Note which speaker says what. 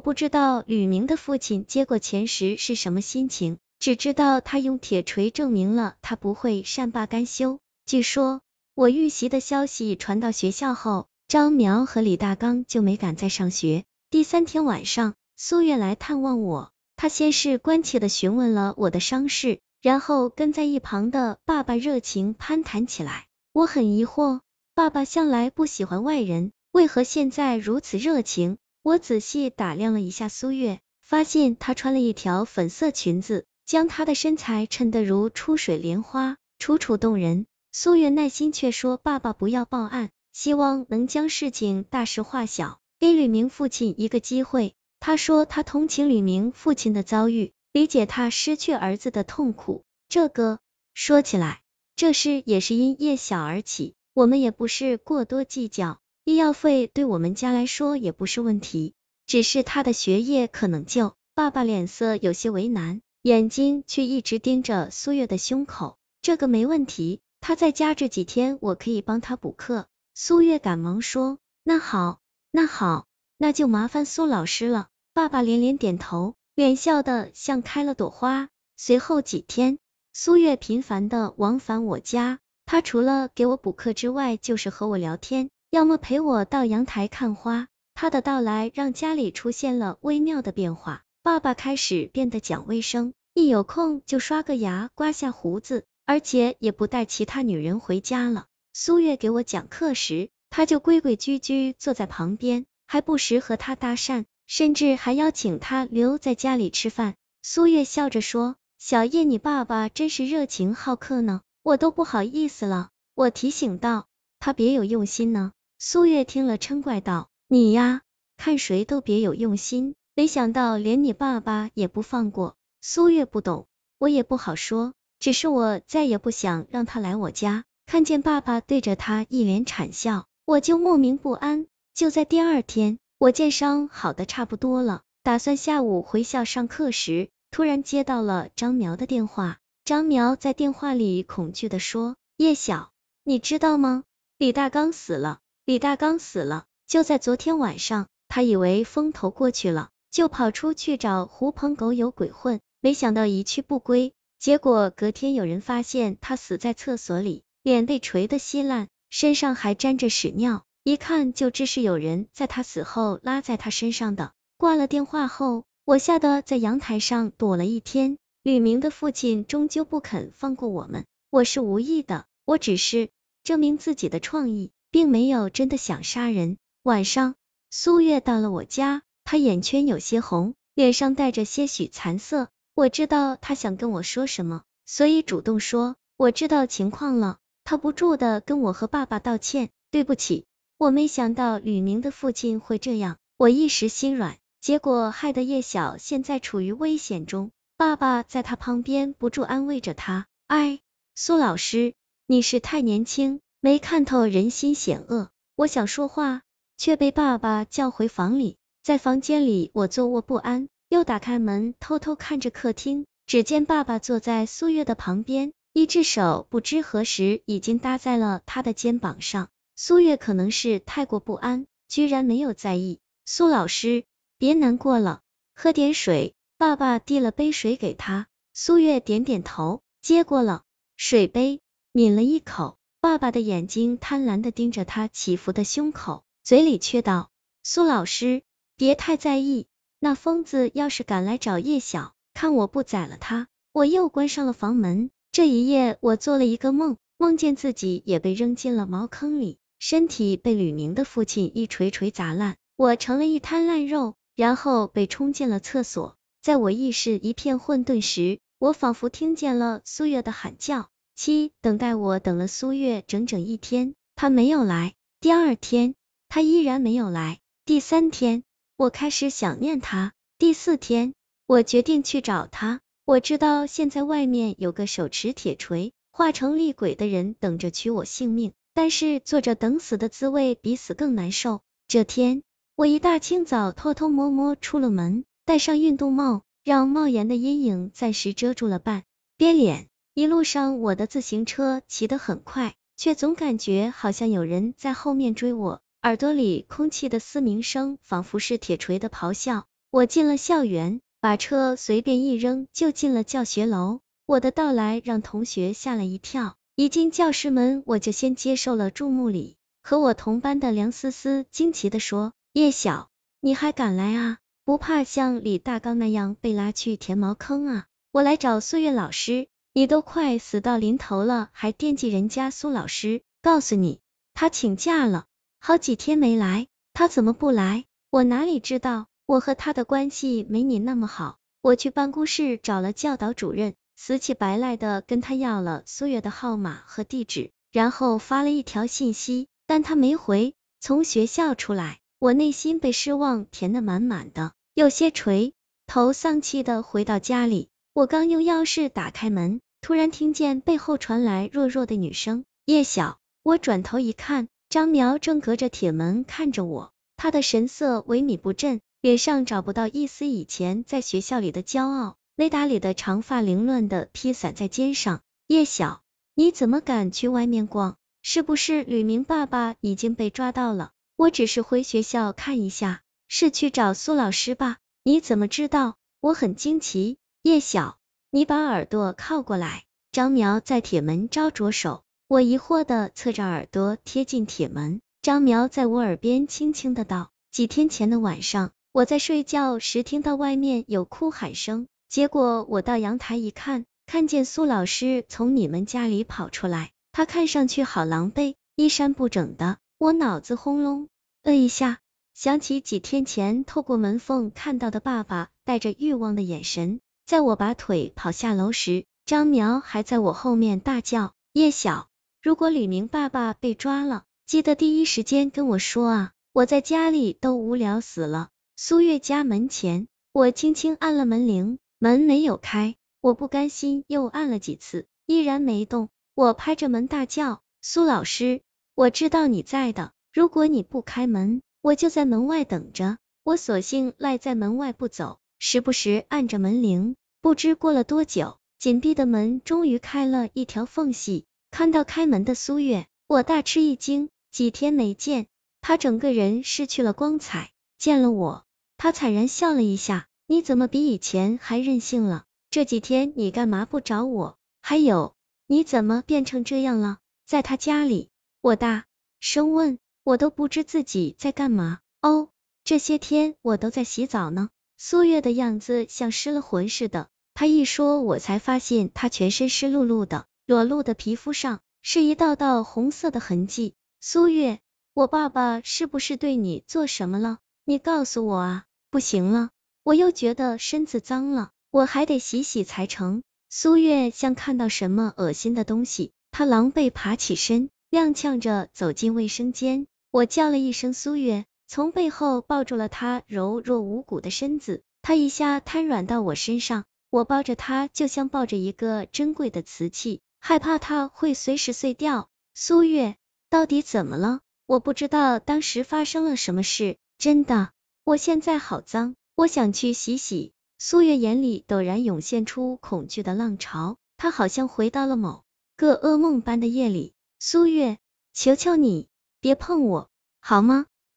Speaker 1: 不知道吕明的父亲接过钱时是什么心情，只知道他用铁锤证明了他不会善罢甘休。据说我遇袭的消息传到学校后，张苗和李大刚就没敢再上学。第三天晚上，苏月来探望我，他先是关切的询问了我的伤势，然后跟在一旁的爸爸热情攀谈起来。我很疑惑，爸爸向来不喜欢外人，为何现在如此热情？我仔细打量了一下苏月，发现她穿了一条粉色裙子，将她的身材衬得如出水莲花，楚楚动人。苏月耐心却说：“爸爸不要报案，希望能将事情大事化小，给吕明父亲一个机会。”他说他同情吕明父亲的遭遇，理解他失去儿子的痛苦。这个说起来，这事也是因叶小而起，我们也不是过多计较，医药费对我们家来说也不是问题，只是他的学业可能就……爸爸脸色有些为难，眼睛却一直盯着苏月的胸口。这个没问题。他在家这几天，我可以帮他补课。苏月赶忙说：“那好，那好，那就麻烦苏老师了。”爸爸连连点头，脸笑得像开了朵花。随后几天，苏月频繁的往返我家，他除了给我补课之外，就是和我聊天，要么陪我到阳台看花。他的到来让家里出现了微妙的变化。爸爸开始变得讲卫生，一有空就刷个牙，刮下胡子。而且也不带其他女人回家了。苏月给我讲课时，他就规规矩矩坐在旁边，还不时和他搭讪，甚至还邀请他留在家里吃饭。苏月笑着说：“小叶，你爸爸真是热情好客呢，我都不好意思了。”我提醒道：“他别有用心呢。”苏月听了嗔怪道：“你呀，看谁都别有用心，没想到连你爸爸也不放过。”苏月不懂，我也不好说。只是我再也不想让他来我家，看见爸爸对着他一脸惨笑，我就莫名不安。就在第二天，我见伤好的差不多了，打算下午回校上课时，突然接到了张苗的电话。张苗在电话里恐惧的说：“叶晓，你知道吗？李大刚死了，李大刚死了！就在昨天晚上，他以为风头过去了，就跑出去找狐朋狗友鬼混，没想到一去不归。”结果隔天有人发现他死在厕所里，脸被锤得稀烂，身上还沾着屎尿，一看就知是有人在他死后拉在他身上的。挂了电话后，我吓得在阳台上躲了一天。吕明的父亲终究不肯放过我们，我是无意的，我只是证明自己的创意，并没有真的想杀人。晚上，苏月到了我家，她眼圈有些红，脸上带着些许残色。我知道她想跟我说什么，所以主动说我知道情况了。他不住的跟我和爸爸道歉，对不起，我没想到吕明的父亲会这样，我一时心软，结果害得叶晓现在处于危险中。爸爸在他旁边不住安慰着他，哎，苏老师，你是太年轻，没看透人心险恶。我想说话，却被爸爸叫回房里，在房间里我坐卧不安。又打开门，偷偷看着客厅，只见爸爸坐在苏月的旁边，一只手不知何时已经搭在了他的肩膀上。苏月可能是太过不安，居然没有在意。苏老师，别难过了，喝点水。爸爸递了杯水给他，苏月点点头，接过了水杯，抿了一口。爸爸的眼睛贪婪的盯着他起伏的胸口，嘴里却道：“苏老师，别太在意。”那疯子要是敢来找叶晓，看我不宰了他！我又关上了房门。这一夜，我做了一个梦，梦见自己也被扔进了茅坑里，身体被吕明的父亲一锤锤砸烂，我成了一滩烂肉，然后被冲进了厕所。在我意识一片混沌时，我仿佛听见了苏月的喊叫。七，等待我等了苏月整整一天，他没有来。第二天，他依然没有来。第三天。我开始想念他。第四天，我决定去找他。我知道现在外面有个手持铁锤、化成厉鬼的人等着取我性命，但是坐着等死的滋味比死更难受。这天，我一大清早偷偷摸摸出了门，戴上运动帽，让帽檐的阴影暂时遮住了半边脸。一路上，我的自行车骑得很快，却总感觉好像有人在后面追我。耳朵里空气的嘶鸣声，仿佛是铁锤的咆哮。我进了校园，把车随便一扔，就进了教学楼。我的到来让同学吓了一跳，一进教室门，我就先接受了注目礼。和我同班的梁思思惊奇的说：“叶晓，你还敢来啊？不怕像李大刚那样被拉去填茅坑啊？”我来找岁月老师，你都快死到临头了，还惦记人家苏老师？告诉你，他请假了，好几天没来。他怎么不来？我哪里知道？我和他的关系没你那么好。我去办公室找了教导主任，死乞白赖的跟他要了苏月的号码和地址，然后发了一条信息。但他没回，从学校出来，我内心被失望填得满满的，有些垂头丧气的回到家里。我刚用钥匙打开门，突然听见背后传来弱弱的女声：“叶晓。”我转头一看，张苗正隔着铁门看着我，他的神色萎靡不振，脸上找不到一丝以前在学校里的骄傲，雷达里的长发凌乱的披散在肩上。叶晓，你怎么敢去外面逛？是不是吕明爸爸已经被抓到了？我只是回学校看一下，是去找苏老师吧？你怎么知道？我很惊奇。叶晓，你把耳朵靠过来。张苗在铁门招着手，我疑惑的侧着耳朵贴近铁门。张苗在我耳边轻轻的道：几天前的晚上，我在睡觉时听到外面有哭喊声，结果我到阳台一看，看见苏老师从你们家里跑出来。他看上去好狼狈，衣衫不整的，我脑子轰隆的一下，想起几天前透过门缝看到的爸爸带着欲望的眼神。在我把腿跑下楼时，张苗还在我后面大叫：“叶晓，如果李明爸爸被抓了，记得第一时间跟我说啊！我在家里都无聊死了。”苏月家门前，我轻轻按了门铃，门没有开，我不甘心，又按了几次，依然没动。我拍着门大叫：“苏老师，我知道你在的。如果你不开门，我就在门外等着。”我索性赖在门外不走，时不时按着门铃。不知过了多久，紧闭的门终于开了一条缝隙，看到开门的苏月，我大吃一惊。几天没见，他整个人失去了光彩。见了我，他惨然笑了一下：“你怎么比以前还任性了？这几天你干嘛不找我？还有。”你怎么变成这样了？在他家里，我大声问，我都不知自己在干嘛。哦，这些天我都在洗澡呢。苏月的样子像失了魂似的，他一说，我才发现他全身湿漉漉的，裸露的皮肤上是一道道红色的痕迹。苏月，我爸爸是不是对你做什么了？你告诉我啊！不行了，我又觉得身子脏了，我还得洗洗才成。苏月像看到什么恶心的东西，她狼狈爬起身，踉跄着走进卫生间。我叫了一声苏月，从背后抱住了她柔弱无骨的身子，她一下瘫软到我身上，我抱着她就像抱着一个珍贵的瓷器，害怕它会随时碎掉。苏月，到底怎么了？我不知道当时发生了什么事，真的，我现在好脏，我想去洗洗。苏月眼里陡然涌现出恐惧的浪潮，她好像回到了某个噩梦般的夜里。苏月，求求你别碰我，好吗？